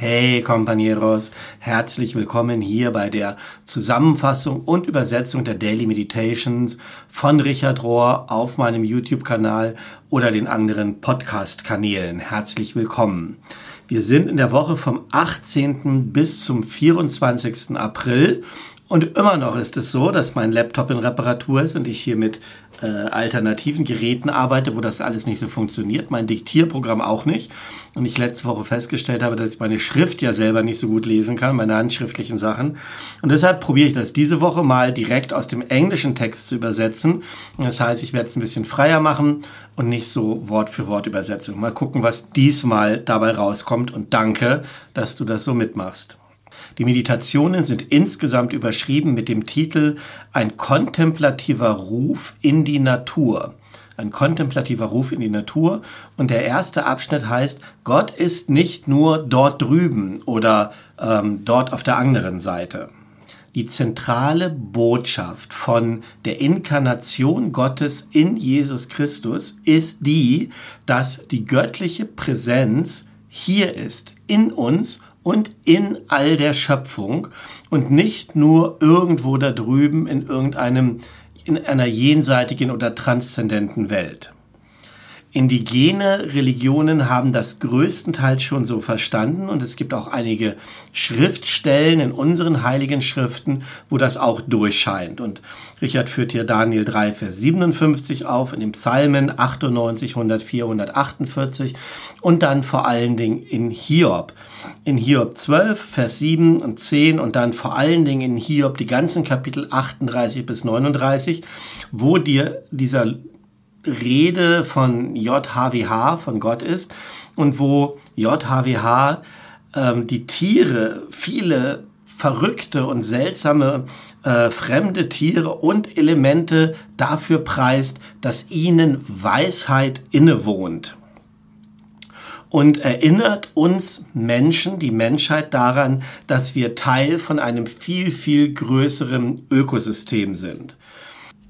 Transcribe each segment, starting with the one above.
Hey Compañeros, herzlich willkommen hier bei der Zusammenfassung und Übersetzung der Daily Meditations von Richard Rohr auf meinem YouTube-Kanal oder den anderen Podcast-Kanälen. Herzlich willkommen. Wir sind in der Woche vom 18. bis zum 24. April und immer noch ist es so, dass mein Laptop in Reparatur ist und ich hier mit äh, alternativen Geräten arbeite, wo das alles nicht so funktioniert. Mein Diktierprogramm auch nicht. Und ich letzte Woche festgestellt habe, dass ich meine Schrift ja selber nicht so gut lesen kann, meine handschriftlichen Sachen. Und deshalb probiere ich das diese Woche mal direkt aus dem englischen Text zu übersetzen. Das heißt, ich werde es ein bisschen freier machen und nicht so Wort für Wort Übersetzung. Mal gucken, was diesmal dabei rauskommt. Und danke, dass du das so mitmachst. Die Meditationen sind insgesamt überschrieben mit dem Titel Ein kontemplativer Ruf in die Natur. Ein kontemplativer Ruf in die Natur. Und der erste Abschnitt heißt, Gott ist nicht nur dort drüben oder ähm, dort auf der anderen Seite. Die zentrale Botschaft von der Inkarnation Gottes in Jesus Christus ist die, dass die göttliche Präsenz hier ist, in uns und in all der Schöpfung und nicht nur irgendwo da drüben in irgendeinem, in einer jenseitigen oder transzendenten Welt. Indigene Religionen haben das größtenteils schon so verstanden und es gibt auch einige Schriftstellen in unseren heiligen Schriften, wo das auch durchscheint. Und Richard führt hier Daniel 3, Vers 57 auf, in den Psalmen 98, 104, 148 und dann vor allen Dingen in Hiob. In Hiob 12, Vers 7 und 10 und dann vor allen Dingen in Hiob die ganzen Kapitel 38 bis 39, wo dir dieser Rede von JHWH, von Gott ist und wo JHWH ähm, die Tiere, viele verrückte und seltsame äh, fremde Tiere und Elemente dafür preist, dass ihnen Weisheit innewohnt. Und erinnert uns Menschen, die Menschheit daran, dass wir Teil von einem viel, viel größeren Ökosystem sind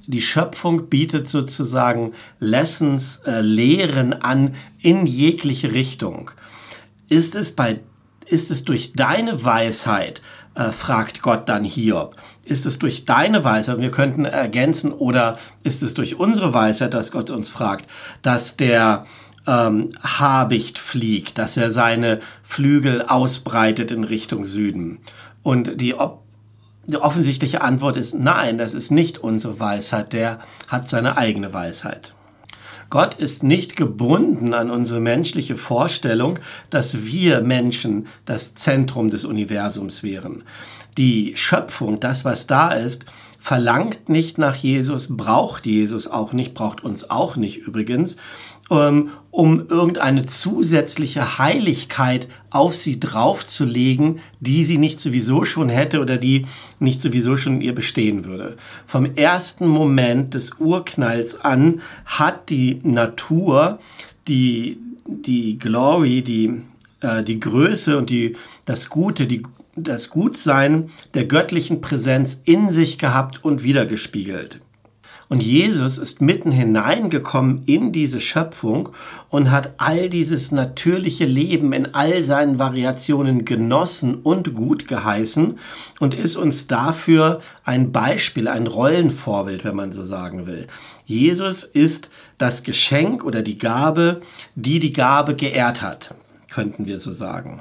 die Schöpfung bietet sozusagen Lessons, äh, Lehren an in jegliche Richtung. Ist es bei, ist es durch deine Weisheit, äh, fragt Gott dann Hiob. Ist es durch deine Weisheit, wir könnten ergänzen, oder ist es durch unsere Weisheit, dass Gott uns fragt, dass der ähm, Habicht fliegt, dass er seine Flügel ausbreitet in Richtung Süden? Und die Ob die offensichtliche Antwort ist nein, das ist nicht unsere Weisheit, der hat seine eigene Weisheit. Gott ist nicht gebunden an unsere menschliche Vorstellung, dass wir Menschen das Zentrum des Universums wären. Die Schöpfung, das was da ist, verlangt nicht nach Jesus, braucht Jesus auch nicht, braucht uns auch nicht übrigens, ähm, um irgendeine zusätzliche Heiligkeit auf sie draufzulegen, die sie nicht sowieso schon hätte oder die nicht sowieso schon in ihr bestehen würde. Vom ersten Moment des Urknalls an hat die Natur die, die Glory, die, äh, die Größe und die, das Gute, die, das Gutsein der göttlichen Präsenz in sich gehabt und wiedergespiegelt. Und Jesus ist mitten hineingekommen in diese Schöpfung und hat all dieses natürliche Leben in all seinen Variationen genossen und gut geheißen und ist uns dafür ein Beispiel, ein Rollenvorbild, wenn man so sagen will. Jesus ist das Geschenk oder die Gabe, die die Gabe geehrt hat, könnten wir so sagen.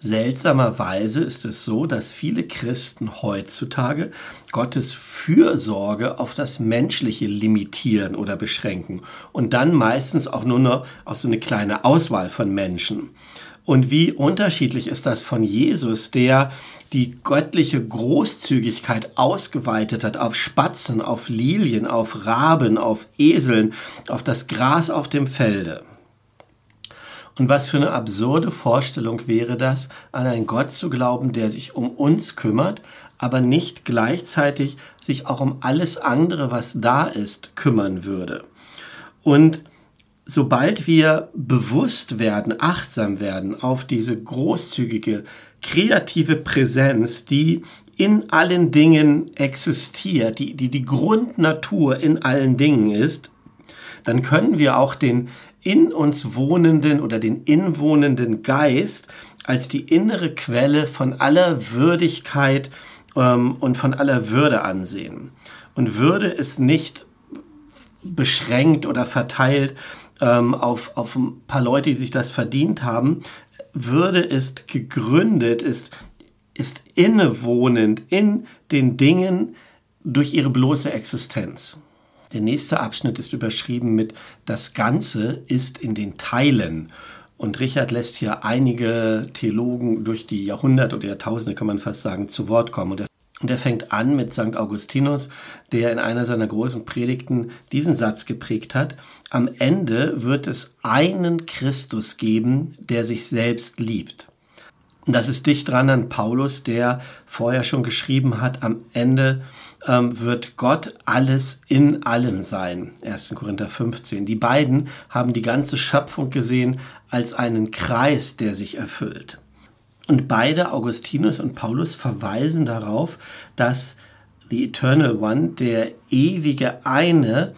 Seltsamerweise ist es so, dass viele Christen heutzutage Gottes Fürsorge auf das Menschliche limitieren oder beschränken und dann meistens auch nur noch auf so eine kleine Auswahl von Menschen. Und wie unterschiedlich ist das von Jesus, der die göttliche Großzügigkeit ausgeweitet hat auf Spatzen, auf Lilien, auf Raben, auf Eseln, auf das Gras auf dem Felde. Und was für eine absurde Vorstellung wäre das, an einen Gott zu glauben, der sich um uns kümmert, aber nicht gleichzeitig sich auch um alles andere, was da ist, kümmern würde. Und sobald wir bewusst werden, achtsam werden auf diese großzügige, kreative Präsenz, die in allen Dingen existiert, die, die die Grundnatur in allen Dingen ist, dann können wir auch den in uns wohnenden oder den inwohnenden Geist als die innere Quelle von aller Würdigkeit ähm, und von aller Würde ansehen. Und Würde ist nicht beschränkt oder verteilt ähm, auf, auf ein paar Leute, die sich das verdient haben. Würde ist gegründet, ist, ist innewohnend in den Dingen durch ihre bloße Existenz. Der nächste Abschnitt ist überschrieben mit Das Ganze ist in den Teilen. Und Richard lässt hier einige Theologen durch die Jahrhunderte oder Jahrtausende, kann man fast sagen, zu Wort kommen. Und er, und er fängt an mit St. Augustinus, der in einer seiner großen Predigten diesen Satz geprägt hat. Am Ende wird es einen Christus geben, der sich selbst liebt. Das ist dicht dran an Paulus, der vorher schon geschrieben hat, am Ende ähm, wird Gott alles in allem sein. 1. Korinther 15. Die beiden haben die ganze Schöpfung gesehen als einen Kreis, der sich erfüllt. Und beide, Augustinus und Paulus, verweisen darauf, dass The Eternal One, der ewige eine,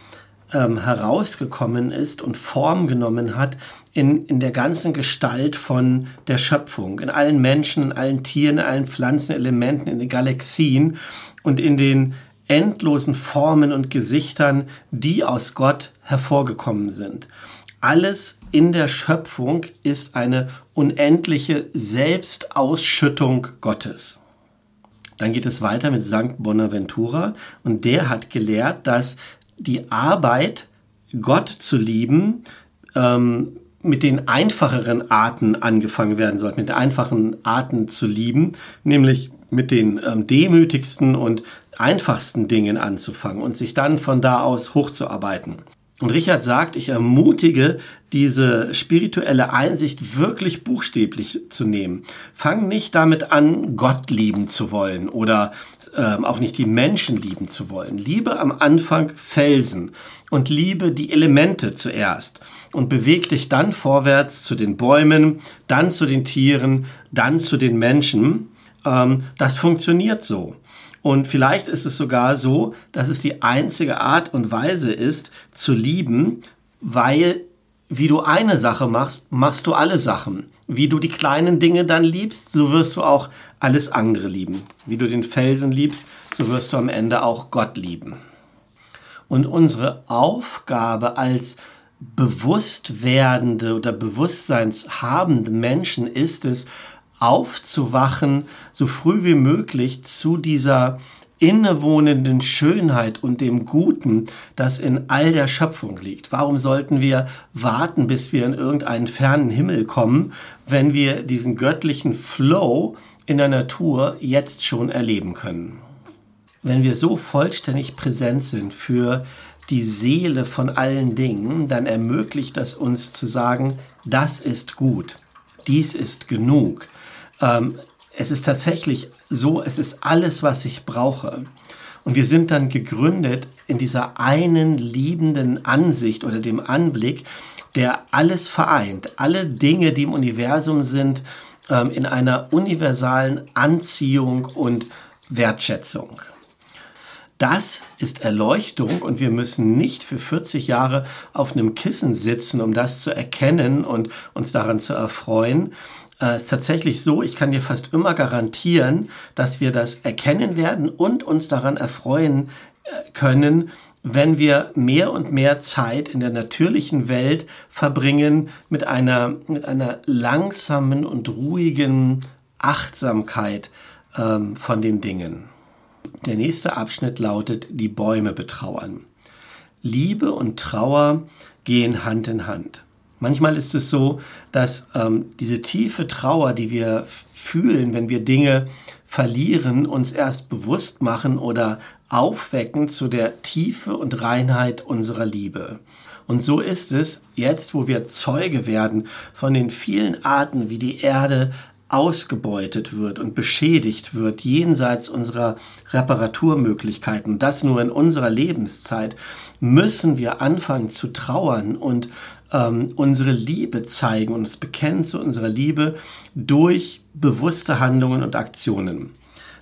ähm, herausgekommen ist und Form genommen hat in, in der ganzen Gestalt von der Schöpfung, in allen Menschen, in allen Tieren, in allen Pflanzenelementen, in den Galaxien und in den endlosen Formen und Gesichtern, die aus Gott hervorgekommen sind. Alles in der Schöpfung ist eine unendliche Selbstausschüttung Gottes. Dann geht es weiter mit Sankt Bonaventura und der hat gelehrt, dass die Arbeit, Gott zu lieben, ähm, mit den einfacheren Arten angefangen werden sollte, mit den einfachen Arten zu lieben, nämlich mit den ähm, demütigsten und einfachsten Dingen anzufangen und sich dann von da aus hochzuarbeiten. Und Richard sagt, ich ermutige, diese spirituelle Einsicht wirklich buchstäblich zu nehmen. Fang nicht damit an, Gott lieben zu wollen oder ähm, auch nicht die Menschen lieben zu wollen. Liebe am Anfang Felsen und liebe die Elemente zuerst und beweg dich dann vorwärts zu den Bäumen, dann zu den Tieren, dann zu den Menschen. Ähm, das funktioniert so. Und vielleicht ist es sogar so, dass es die einzige Art und Weise ist, zu lieben, weil wie du eine Sache machst, machst du alle Sachen. Wie du die kleinen Dinge dann liebst, so wirst du auch alles andere lieben. Wie du den Felsen liebst, so wirst du am Ende auch Gott lieben. Und unsere Aufgabe als bewusst werdende oder bewusstseinshabende Menschen ist es, aufzuwachen, so früh wie möglich zu dieser innewohnenden Schönheit und dem Guten, das in all der Schöpfung liegt. Warum sollten wir warten, bis wir in irgendeinen fernen Himmel kommen, wenn wir diesen göttlichen Flow in der Natur jetzt schon erleben können? Wenn wir so vollständig präsent sind für die Seele von allen Dingen, dann ermöglicht das uns zu sagen, das ist gut, dies ist genug, ähm, es ist tatsächlich so, es ist alles, was ich brauche. Und wir sind dann gegründet in dieser einen liebenden Ansicht oder dem Anblick, der alles vereint, alle Dinge, die im Universum sind, ähm, in einer universalen Anziehung und Wertschätzung. Das ist Erleuchtung und wir müssen nicht für 40 Jahre auf einem Kissen sitzen, um das zu erkennen und uns daran zu erfreuen, äh, ist tatsächlich so, ich kann dir fast immer garantieren, dass wir das erkennen werden und uns daran erfreuen äh, können, wenn wir mehr und mehr Zeit in der natürlichen Welt verbringen mit einer, mit einer langsamen und ruhigen Achtsamkeit ähm, von den Dingen. Der nächste Abschnitt lautet die Bäume betrauern. Liebe und Trauer gehen Hand in Hand. Manchmal ist es so, dass ähm, diese tiefe Trauer, die wir fühlen, wenn wir Dinge verlieren, uns erst bewusst machen oder aufwecken zu der Tiefe und Reinheit unserer Liebe. Und so ist es jetzt, wo wir Zeuge werden von den vielen Arten, wie die Erde ausgebeutet wird und beschädigt wird jenseits unserer Reparaturmöglichkeiten, das nur in unserer Lebenszeit, müssen wir anfangen zu trauern und ähm, unsere Liebe zeigen und uns bekennen zu unserer Liebe durch bewusste Handlungen und Aktionen.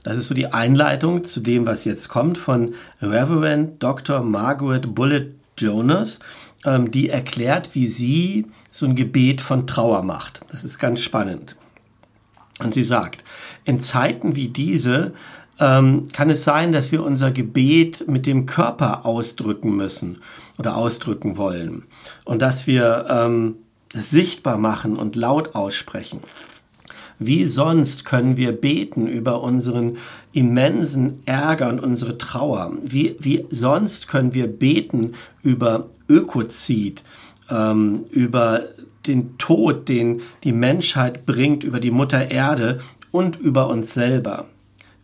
Das ist so die Einleitung zu dem, was jetzt kommt von Reverend Dr. Margaret Bullitt Jonas. ähm, die erklärt, wie sie so ein Gebet von Trauer macht. Das ist ganz spannend. Und sie sagt, in Zeiten wie diese ähm, kann es sein, dass wir unser Gebet mit dem Körper ausdrücken müssen oder ausdrücken wollen und dass wir ähm, es sichtbar machen und laut aussprechen. Wie sonst können wir beten über unseren immensen Ärger und unsere Trauer? Wie, wie sonst können wir beten über Ökozid, ähm, über den Tod, den die Menschheit bringt, über die Mutter Erde und über uns selber?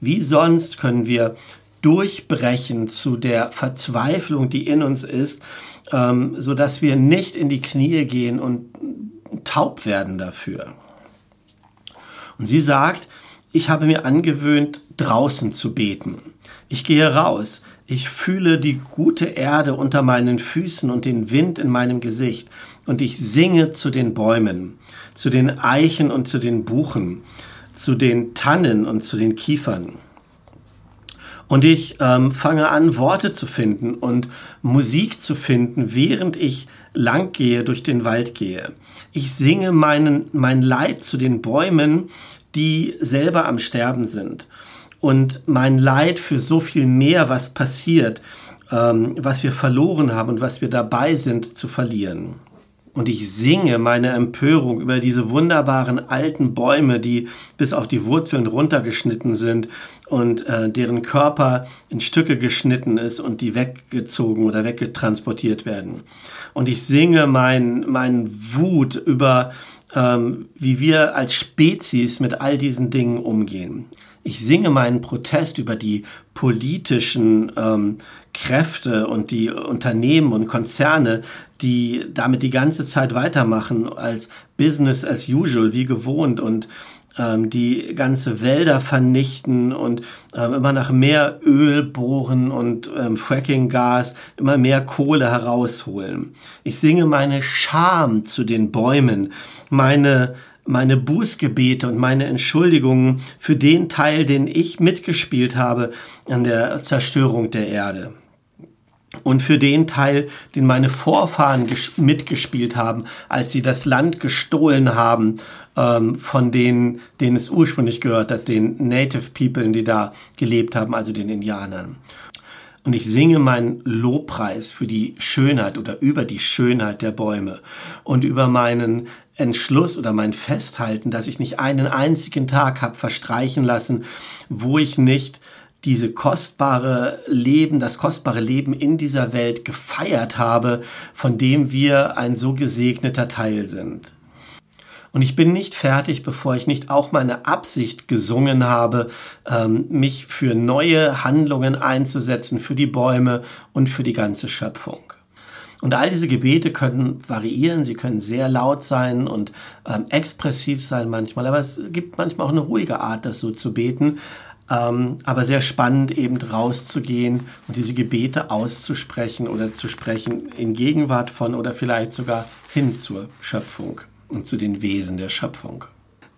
Wie sonst können wir durchbrechen zu der Verzweiflung, die in uns ist, ähm, so dass wir nicht in die Knie gehen und taub werden dafür? Und sie sagt, ich habe mir angewöhnt, draußen zu beten. Ich gehe raus. Ich fühle die gute Erde unter meinen Füßen und den Wind in meinem Gesicht. Und ich singe zu den Bäumen, zu den Eichen und zu den Buchen, zu den Tannen und zu den Kiefern. Und ich ähm, fange an, Worte zu finden und Musik zu finden, während ich lang gehe, durch den Wald gehe. Ich singe meinen, mein Leid zu den Bäumen, die selber am Sterben sind. Und mein Leid für so viel mehr, was passiert, ähm, was wir verloren haben und was wir dabei sind zu verlieren. Und ich singe meine Empörung über diese wunderbaren alten Bäume, die bis auf die Wurzeln runtergeschnitten sind und äh, deren Körper in Stücke geschnitten ist und die weggezogen oder weggetransportiert werden. Und ich singe mein, mein Wut über, ähm, wie wir als Spezies mit all diesen Dingen umgehen. Ich singe meinen Protest über die politischen ähm, Kräfte und die Unternehmen und Konzerne, die damit die ganze Zeit weitermachen als Business as usual, wie gewohnt und ähm, die ganze Wälder vernichten und ähm, immer nach mehr Öl bohren und ähm, Fracking-Gas, immer mehr Kohle herausholen. Ich singe meine Scham zu den Bäumen, meine meine Bußgebete und meine Entschuldigungen für den Teil, den ich mitgespielt habe an der Zerstörung der Erde und für den Teil, den meine Vorfahren mitgespielt haben, als sie das Land gestohlen haben ähm, von denen, denen es ursprünglich gehört hat, den Native People, die da gelebt haben, also den Indianern. Und ich singe meinen Lobpreis für die Schönheit oder über die Schönheit der Bäume und über meinen Entschluss oder mein Festhalten, dass ich nicht einen einzigen Tag habe verstreichen lassen, wo ich nicht diese kostbare Leben, das kostbare Leben in dieser Welt gefeiert habe, von dem wir ein so gesegneter Teil sind. Und ich bin nicht fertig, bevor ich nicht auch meine Absicht gesungen habe, ähm, mich für neue Handlungen einzusetzen, für die Bäume und für die ganze Schöpfung. Und all diese Gebete können variieren, sie können sehr laut sein und ähm, expressiv sein manchmal, aber es gibt manchmal auch eine ruhige Art, das so zu beten. Ähm, aber sehr spannend, eben rauszugehen und diese Gebete auszusprechen oder zu sprechen in Gegenwart von oder vielleicht sogar hin zur Schöpfung und zu den Wesen der Schöpfung.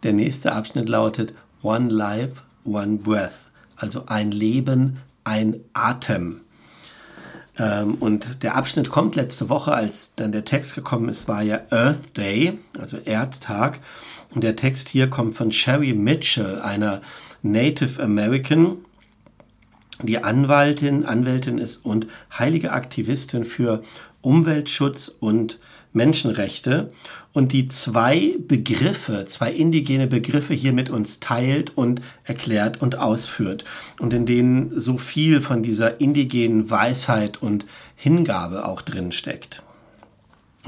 Der nächste Abschnitt lautet One Life, One Breath, also ein Leben, ein Atem. Ähm, und der Abschnitt kommt letzte Woche, als dann der Text gekommen ist, war ja Earth Day, also Erdtag. Und der Text hier kommt von Sherry Mitchell, einer Native American, die Anwaltin, Anwältin ist und heilige Aktivistin für Umweltschutz und Menschenrechte und die zwei Begriffe, zwei indigene Begriffe hier mit uns teilt und erklärt und ausführt und in denen so viel von dieser indigenen Weisheit und Hingabe auch drin steckt.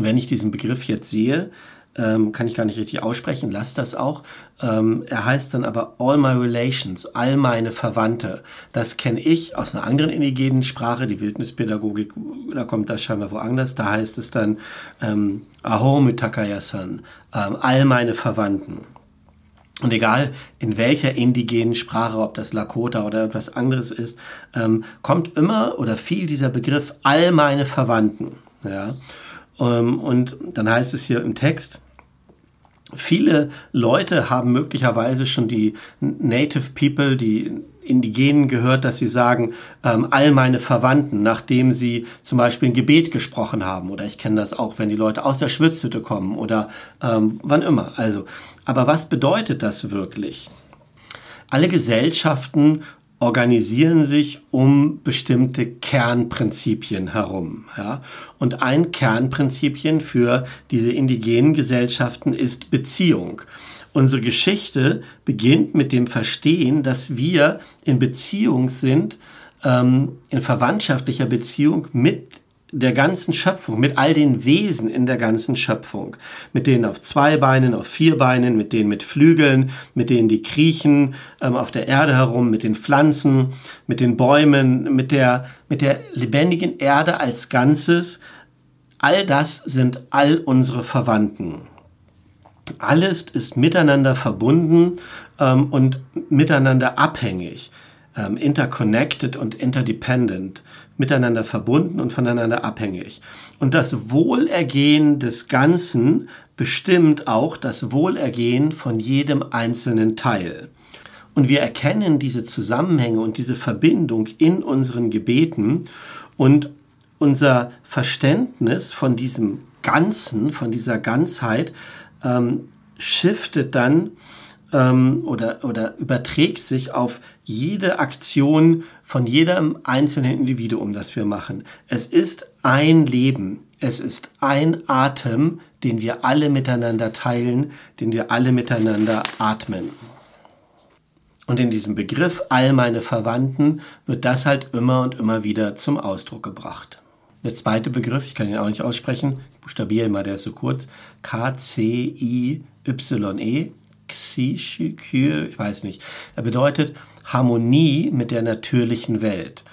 wenn ich diesen Begriff jetzt sehe, ähm, kann ich gar nicht richtig aussprechen, lass das auch. Ähm, er heißt dann aber All My Relations, all meine Verwandte. Das kenne ich aus einer anderen indigenen Sprache, die Wildnispädagogik, da kommt das scheinbar woanders. Da heißt es dann ähm, Aho Mitakayasan, ähm, all meine Verwandten. Und egal in welcher indigenen Sprache, ob das Lakota oder etwas anderes ist, ähm, kommt immer oder viel dieser Begriff all meine Verwandten. Ja. Ähm, und dann heißt es hier im Text, Viele Leute haben möglicherweise schon die Native People, die Indigenen gehört, dass sie sagen, ähm, all meine Verwandten, nachdem sie zum Beispiel ein Gebet gesprochen haben. Oder ich kenne das auch, wenn die Leute aus der Schwitzhütte kommen oder ähm, wann immer. Also, aber was bedeutet das wirklich? Alle Gesellschaften organisieren sich um bestimmte Kernprinzipien herum. Ja? Und ein Kernprinzipien für diese indigenen Gesellschaften ist Beziehung. Unsere Geschichte beginnt mit dem Verstehen, dass wir in Beziehung sind, ähm, in verwandtschaftlicher Beziehung mit der ganzen Schöpfung, mit all den Wesen in der ganzen Schöpfung. Mit denen auf zwei Beinen, auf vier Beinen, mit denen mit Flügeln, mit denen die kriechen ähm, auf der Erde herum, mit den Pflanzen, mit den Bäumen, mit der, mit der lebendigen Erde als Ganzes. All das sind all unsere Verwandten. Alles ist miteinander verbunden ähm, und miteinander abhängig, ähm, interconnected und interdependent miteinander verbunden und voneinander abhängig. Und das Wohlergehen des Ganzen bestimmt auch das Wohlergehen von jedem einzelnen Teil. Und wir erkennen diese Zusammenhänge und diese Verbindung in unseren Gebeten und unser Verständnis von diesem Ganzen, von dieser Ganzheit, ähm, shiftet dann ähm, oder, oder überträgt sich auf jede Aktion von jedem einzelnen Individuum, das wir machen. Es ist ein Leben, es ist ein Atem, den wir alle miteinander teilen, den wir alle miteinander atmen. Und in diesem Begriff all meine Verwandten wird das halt immer und immer wieder zum Ausdruck gebracht. Der zweite Begriff, ich kann ihn auch nicht aussprechen, ich buchstabiere immer, der ist so kurz, K-C-I-Y-E, Xishikyu, ich weiß nicht. Er bedeutet Harmonie mit der natürlichen Welt.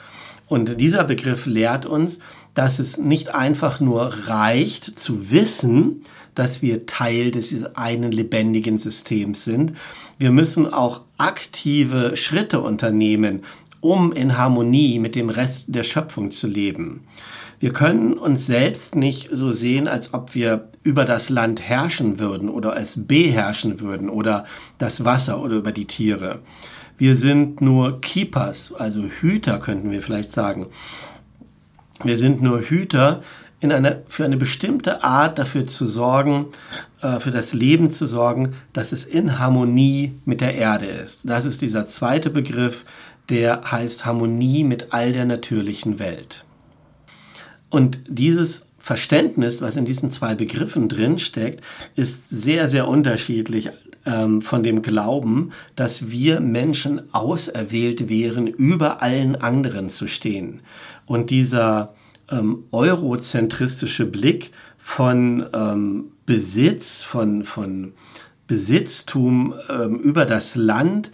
Und dieser Begriff lehrt uns, dass es nicht einfach nur reicht zu wissen, dass wir Teil des einen lebendigen Systems sind. Wir müssen auch aktive Schritte unternehmen, um in Harmonie mit dem Rest der Schöpfung zu leben. Wir können uns selbst nicht so sehen, als ob wir über das Land herrschen würden oder es beherrschen würden oder das Wasser oder über die Tiere. Wir sind nur Keepers, also Hüter könnten wir vielleicht sagen. Wir sind nur Hüter in einer, für eine bestimmte Art dafür zu sorgen, äh, für das Leben zu sorgen, dass es in Harmonie mit der Erde ist. Das ist dieser zweite Begriff, der heißt Harmonie mit all der natürlichen Welt. Und dieses Verständnis, was in diesen zwei Begriffen drinsteckt, ist sehr, sehr unterschiedlich ähm, von dem Glauben, dass wir Menschen auserwählt wären, über allen anderen zu stehen. Und dieser ähm, eurozentristische Blick von ähm, Besitz, von, von Besitztum ähm, über das Land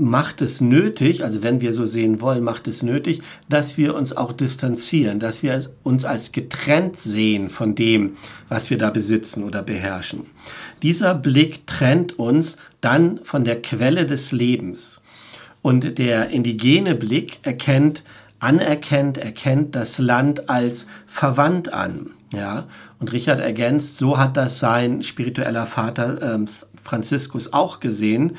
macht es nötig, also wenn wir so sehen wollen, macht es nötig, dass wir uns auch distanzieren, dass wir uns als getrennt sehen von dem, was wir da besitzen oder beherrschen. Dieser Blick trennt uns dann von der Quelle des Lebens. Und der indigene Blick erkennt, anerkennt, erkennt das Land als verwandt an. Ja, und Richard ergänzt, so hat das sein spiritueller Vater äh, Franziskus auch gesehen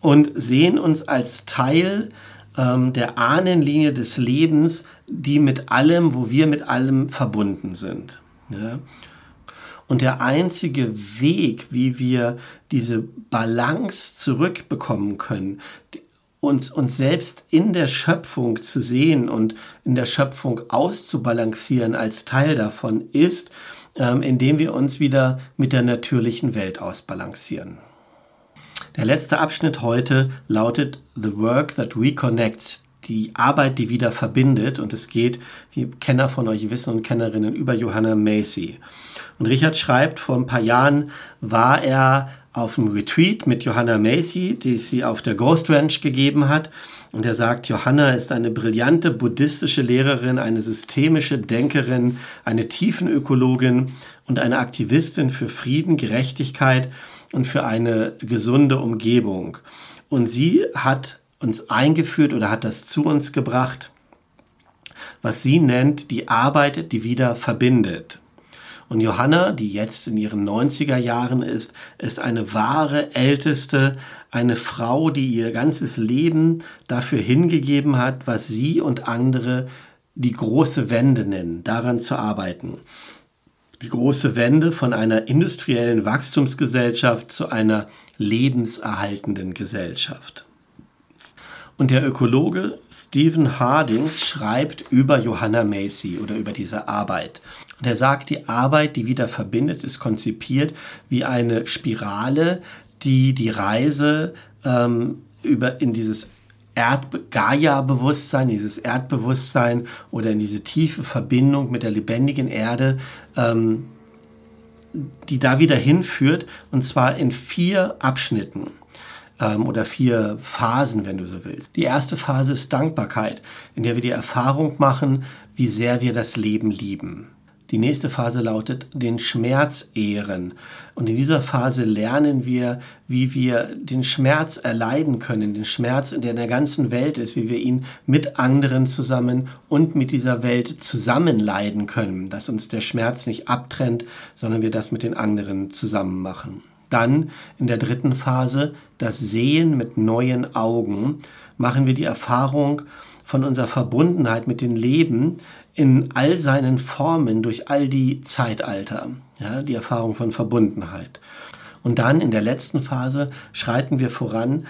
und sehen uns als Teil ähm, der Ahnenlinie des Lebens, die mit allem, wo wir mit allem verbunden sind. Ja? Und der einzige Weg, wie wir diese Balance zurückbekommen können, uns, uns selbst in der Schöpfung zu sehen und in der Schöpfung auszubalancieren als Teil davon, ist, ähm, indem wir uns wieder mit der natürlichen Welt ausbalancieren. Der letzte Abschnitt heute lautet The Work That Reconnects, die Arbeit, die wieder verbindet. Und es geht, wie Kenner von euch wissen und Kennerinnen, über Johanna Macy. Und Richard schreibt, vor ein paar Jahren war er auf einem Retreat mit Johanna Macy, die sie auf der Ghost Ranch gegeben hat. Und er sagt, Johanna ist eine brillante buddhistische Lehrerin, eine systemische Denkerin, eine Tiefenökologin und eine Aktivistin für Frieden, Gerechtigkeit und für eine gesunde Umgebung. Und sie hat uns eingeführt oder hat das zu uns gebracht, was sie nennt die Arbeit, die wieder verbindet. Und Johanna, die jetzt in ihren 90er Jahren ist, ist eine wahre Älteste, eine Frau, die ihr ganzes Leben dafür hingegeben hat, was sie und andere die große Wende nennen, daran zu arbeiten. Die große Wende von einer industriellen Wachstumsgesellschaft zu einer lebenserhaltenden Gesellschaft. Und der Ökologe Stephen Hardings schreibt über Johanna Macy oder über diese Arbeit. Und er sagt, die Arbeit, die wieder verbindet, ist konzipiert wie eine Spirale, die die Reise ähm, über in dieses Gaia-Bewusstsein, dieses Erdbewusstsein oder in diese tiefe Verbindung mit der lebendigen Erde, ähm, die da wieder hinführt, und zwar in vier Abschnitten ähm, oder vier Phasen, wenn du so willst. Die erste Phase ist Dankbarkeit, in der wir die Erfahrung machen, wie sehr wir das Leben lieben. Die nächste Phase lautet den Schmerz ehren. Und in dieser Phase lernen wir, wie wir den Schmerz erleiden können, den Schmerz, der in der ganzen Welt ist, wie wir ihn mit anderen zusammen und mit dieser Welt zusammen leiden können, dass uns der Schmerz nicht abtrennt, sondern wir das mit den anderen zusammen machen. Dann in der dritten Phase das Sehen mit neuen Augen machen wir die Erfahrung von unserer Verbundenheit mit dem Leben in all seinen Formen durch all die Zeitalter. Ja, die Erfahrung von Verbundenheit. Und dann in der letzten Phase schreiten wir voran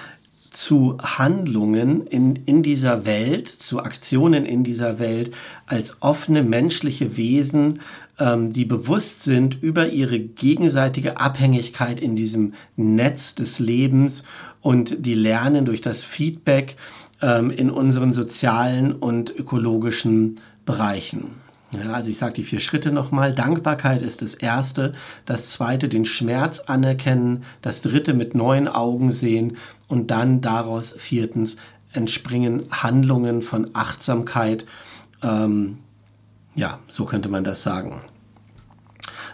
zu Handlungen in, in dieser Welt, zu Aktionen in dieser Welt als offene menschliche Wesen, ähm, die bewusst sind über ihre gegenseitige Abhängigkeit in diesem Netz des Lebens und die lernen durch das Feedback ähm, in unseren sozialen und ökologischen Bereichen. Ja, also ich sage die vier Schritte nochmal. Dankbarkeit ist das erste. Das zweite, den Schmerz anerkennen. Das dritte, mit neuen Augen sehen. Und dann daraus viertens entspringen Handlungen von Achtsamkeit. Ähm, ja, so könnte man das sagen.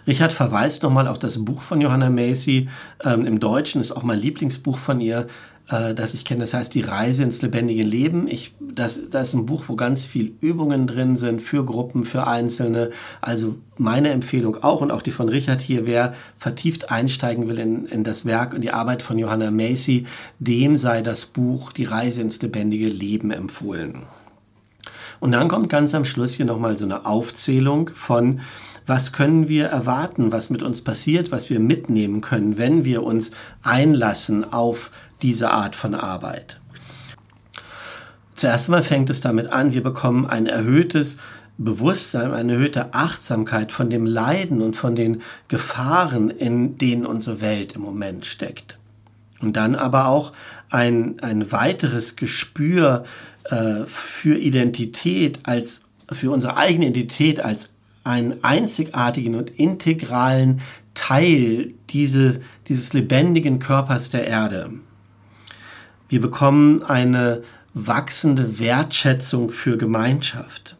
Richard verweist nochmal auf das Buch von Johanna Macy. Ähm, Im Deutschen ist auch mein Lieblingsbuch von ihr äh, das ich kenne. Das heißt Die Reise ins lebendige Leben. Ich, das, das ist ein Buch, wo ganz viel Übungen drin sind für Gruppen, für Einzelne. Also meine Empfehlung auch und auch die von Richard hier, wer vertieft einsteigen will in, in das Werk und die Arbeit von Johanna Macy, dem sei das Buch Die Reise ins lebendige Leben empfohlen. Und dann kommt ganz am Schluss hier nochmal so eine Aufzählung von was können wir erwarten, was mit uns passiert, was wir mitnehmen können, wenn wir uns einlassen auf diese Art von Arbeit. Zuerst einmal fängt es damit an, wir bekommen ein erhöhtes Bewusstsein, eine erhöhte Achtsamkeit von dem Leiden und von den Gefahren, in denen unsere Welt im Moment steckt. Und dann aber auch ein, ein weiteres Gespür äh, für Identität als, für unsere eigene Identität als einen einzigartigen und integralen Teil diese, dieses lebendigen Körpers der Erde. Wir bekommen eine wachsende Wertschätzung für Gemeinschaft.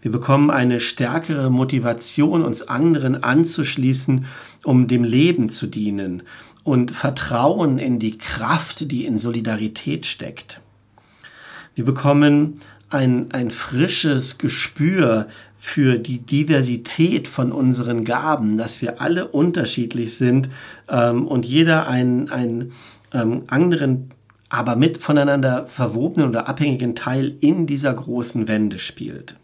Wir bekommen eine stärkere Motivation, uns anderen anzuschließen, um dem Leben zu dienen und Vertrauen in die Kraft, die in Solidarität steckt. Wir bekommen ein, ein frisches Gespür für die Diversität von unseren Gaben, dass wir alle unterschiedlich sind ähm, und jeder einen, einen ähm, anderen aber mit voneinander verwobenen oder abhängigen Teil in dieser großen Wende spielt.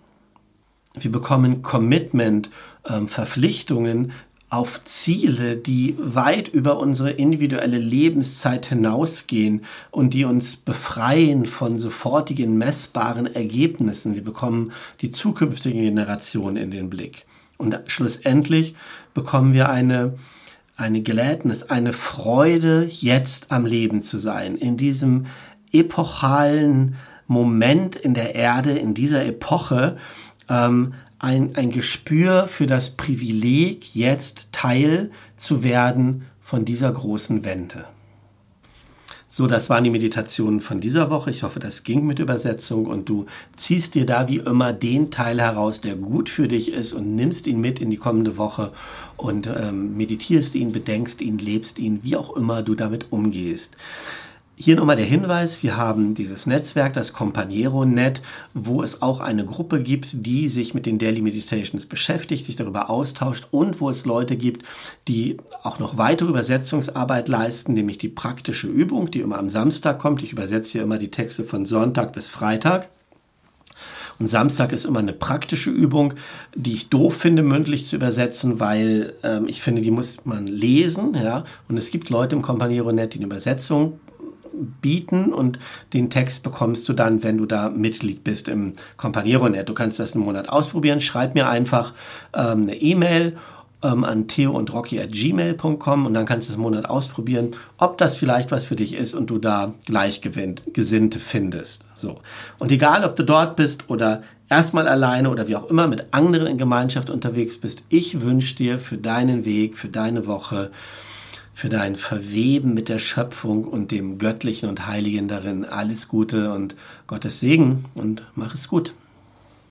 Wir bekommen Commitment, ähm, Verpflichtungen auf Ziele, die weit über unsere individuelle Lebenszeit hinausgehen und die uns befreien von sofortigen messbaren Ergebnissen. Wir bekommen die zukünftige Generation in den Blick. Und schlussendlich bekommen wir eine eine Gladness, eine Freude, jetzt am Leben zu sein, in diesem epochalen Moment in der Erde, in dieser Epoche, ähm, ein, ein Gespür für das Privileg, jetzt Teil zu werden von dieser großen Wende. So, das waren die Meditationen von dieser Woche. Ich hoffe, das ging mit Übersetzung und du ziehst dir da wie immer den Teil heraus, der gut für dich ist und nimmst ihn mit in die kommende Woche und ähm, meditierst ihn, bedenkst ihn, lebst ihn, wie auch immer du damit umgehst. Hier nochmal der Hinweis, wir haben dieses Netzwerk, das Companiero-Net, wo es auch eine Gruppe gibt, die sich mit den Daily Meditations beschäftigt, sich darüber austauscht und wo es Leute gibt, die auch noch weitere Übersetzungsarbeit leisten, nämlich die praktische Übung, die immer am Samstag kommt. Ich übersetze hier immer die Texte von Sonntag bis Freitag. Und Samstag ist immer eine praktische Übung, die ich doof finde, mündlich zu übersetzen, weil ähm, ich finde, die muss man lesen. Ja? Und es gibt Leute im Companiero-Net, die eine Übersetzung bieten und den Text bekommst du dann, wenn du da Mitglied bist im Companiero.net. Du kannst das einen Monat ausprobieren. Schreib mir einfach ähm, eine E-Mail ähm, an theo und rocky at gmail.com und dann kannst du es einen Monat ausprobieren, ob das vielleicht was für dich ist und du da Gleichgesinnte findest. So. Und egal, ob du dort bist oder erstmal alleine oder wie auch immer mit anderen in Gemeinschaft unterwegs bist, ich wünsche dir für deinen Weg, für deine Woche, für dein Verweben mit der Schöpfung und dem Göttlichen und Heiligen darin. Alles Gute und Gottes Segen und mach es gut.